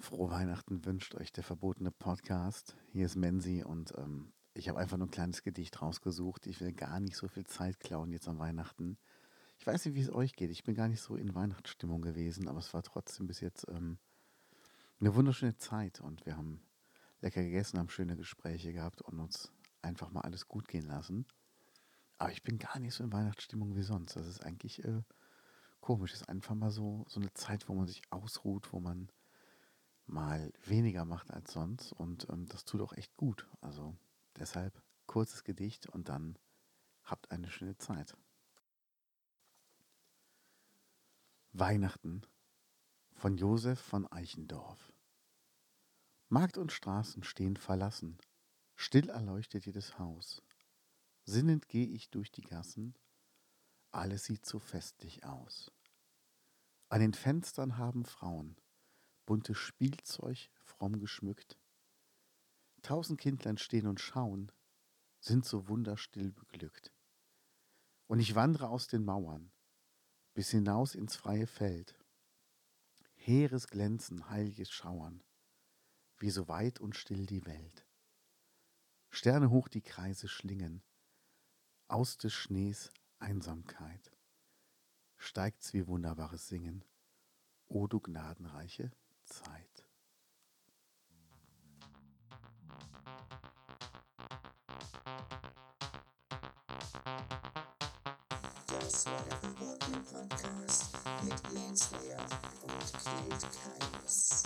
Frohe Weihnachten wünscht euch der verbotene Podcast. Hier ist Menzi und ähm, ich habe einfach nur ein kleines Gedicht rausgesucht. Ich will gar nicht so viel Zeit klauen jetzt an Weihnachten. Ich weiß nicht, wie es euch geht. Ich bin gar nicht so in Weihnachtsstimmung gewesen, aber es war trotzdem bis jetzt ähm, eine wunderschöne Zeit und wir haben lecker gegessen, haben schöne Gespräche gehabt und uns einfach mal alles gut gehen lassen. Aber ich bin gar nicht so in Weihnachtsstimmung wie sonst. Das ist eigentlich äh, komisch. Es ist einfach mal so, so eine Zeit, wo man sich ausruht, wo man mal weniger macht als sonst und ähm, das tut auch echt gut. Also deshalb kurzes Gedicht und dann habt eine schöne Zeit. Weihnachten von Josef von Eichendorf. Markt und Straßen stehen verlassen, still erleuchtet jedes Haus. Sinnend geh ich durch die Gassen, alles sieht so festlich aus. An den Fenstern haben Frauen buntes Spielzeug fromm geschmückt. Tausend Kindlein stehen und schauen, sind so wunderstill beglückt. Und ich wandre aus den Mauern bis hinaus ins freie Feld. Heeres Glänzen, heiliges Schauern, wie so weit und still die Welt. Sterne hoch die Kreise schlingen, aus des Schnees Einsamkeit. Steigt's wie wunderbares Singen, o du gnadenreiche Zeit. Das war der Verbotene Podcast mit Lance Lear und Kate Keines.